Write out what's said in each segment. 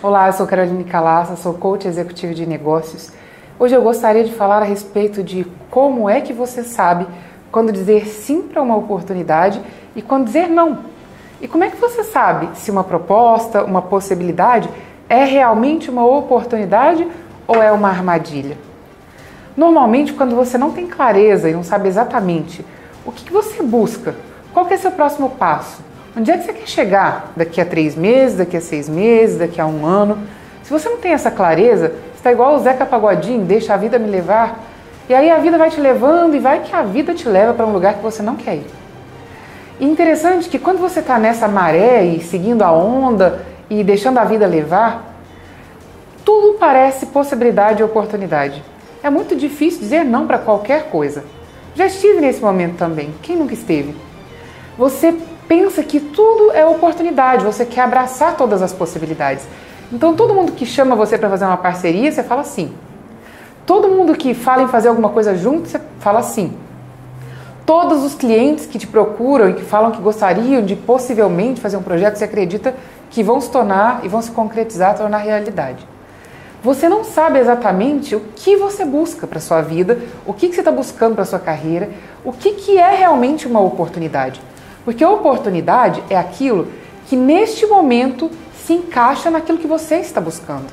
Olá, eu sou Caroline Calassa, sou coach executivo de negócios. Hoje eu gostaria de falar a respeito de como é que você sabe quando dizer sim para uma oportunidade e quando dizer não. E como é que você sabe se uma proposta, uma possibilidade é realmente uma oportunidade ou é uma armadilha? Normalmente, quando você não tem clareza e não sabe exatamente o que, que você busca, qual que é seu próximo passo, onde é que você quer chegar daqui a três meses, daqui a seis meses, daqui a um ano, se você não tem essa clareza, está igual o Zeca Pagodinho, deixa a vida me levar, e aí a vida vai te levando e vai que a vida te leva para um lugar que você não quer ir. E interessante que quando você está nessa maré e seguindo a onda e deixando a vida levar, tudo parece possibilidade e oportunidade. É muito difícil dizer não para qualquer coisa. Já estive nesse momento também. Quem nunca esteve? Você pensa que tudo é oportunidade, você quer abraçar todas as possibilidades. Então, todo mundo que chama você para fazer uma parceria, você fala sim. Todo mundo que fala em fazer alguma coisa junto, você fala sim. Todos os clientes que te procuram e que falam que gostariam de possivelmente fazer um projeto, você acredita que vão se tornar e vão se concretizar, tornar realidade. Você não sabe exatamente o que você busca para sua vida, o que, que você está buscando para sua carreira, o que, que é realmente uma oportunidade. Porque a oportunidade é aquilo que neste momento se encaixa naquilo que você está buscando.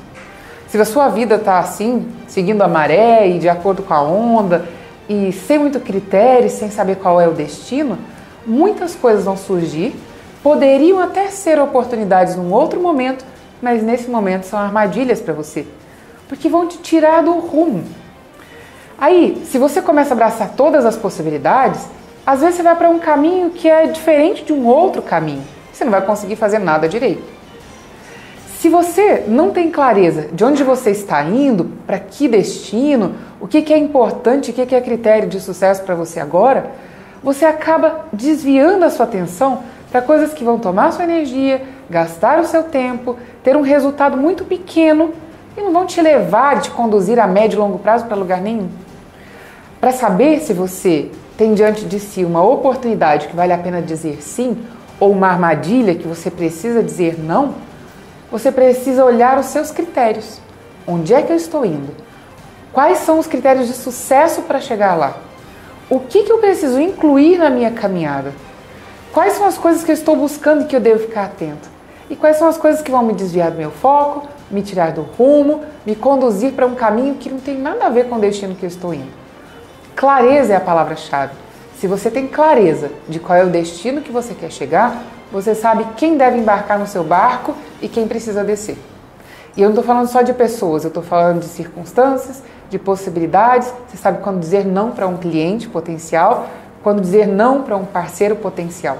Se a sua vida está assim, seguindo a maré e de acordo com a onda, e sem muito critério, sem saber qual é o destino, muitas coisas vão surgir, poderiam até ser oportunidades num outro momento, mas nesse momento são armadilhas para você, porque vão te tirar do rumo. Aí, se você começa a abraçar todas as possibilidades, às vezes você vai para um caminho que é diferente de um outro caminho. Você não vai conseguir fazer nada direito. Se você não tem clareza de onde você está indo, para que destino, o que, é importante, o que, é critério de sucesso para você agora, você acaba desviando a sua atenção para coisas que vão tomar sua energia, gastar o seu tempo, ter um resultado muito pequeno e não vão te levar, te conduzir a médio e longo prazo para lugar nenhum. Para saber se você tem diante de si uma oportunidade que vale a pena dizer sim ou uma armadilha que você precisa dizer não, você precisa olhar os seus critérios. Onde é que eu estou indo? Quais são os critérios de sucesso para chegar lá? O que, que eu preciso incluir na minha caminhada? Quais são as coisas que eu estou buscando e que eu devo ficar atento? E quais são as coisas que vão me desviar do meu foco, me tirar do rumo, me conduzir para um caminho que não tem nada a ver com o destino que eu estou indo? Clareza é a palavra-chave. Se você tem clareza de qual é o destino que você quer chegar, você sabe quem deve embarcar no seu barco e quem precisa descer. E eu não estou falando só de pessoas, eu estou falando de circunstâncias, de possibilidades. Você sabe quando dizer não para um cliente potencial, quando dizer não para um parceiro potencial.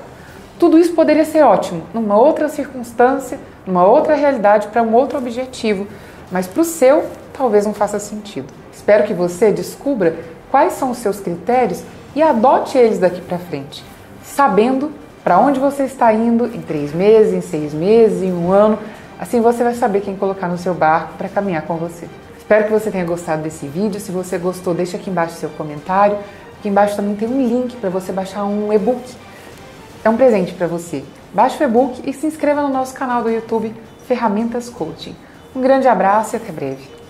Tudo isso poderia ser ótimo numa outra circunstância, numa outra realidade, para um outro objetivo, mas para o seu talvez não faça sentido. Espero que você descubra quais são os seus critérios e adote eles daqui para frente, sabendo para onde você está indo em três meses, em seis meses, em um ano. Assim você vai saber quem colocar no seu barco para caminhar com você. Espero que você tenha gostado desse vídeo. Se você gostou, deixa aqui embaixo seu comentário. Aqui embaixo também tem um link para você baixar um e-book. É um presente para você. Baixe o e-book e se inscreva no nosso canal do YouTube Ferramentas Coaching. Um grande abraço e até breve.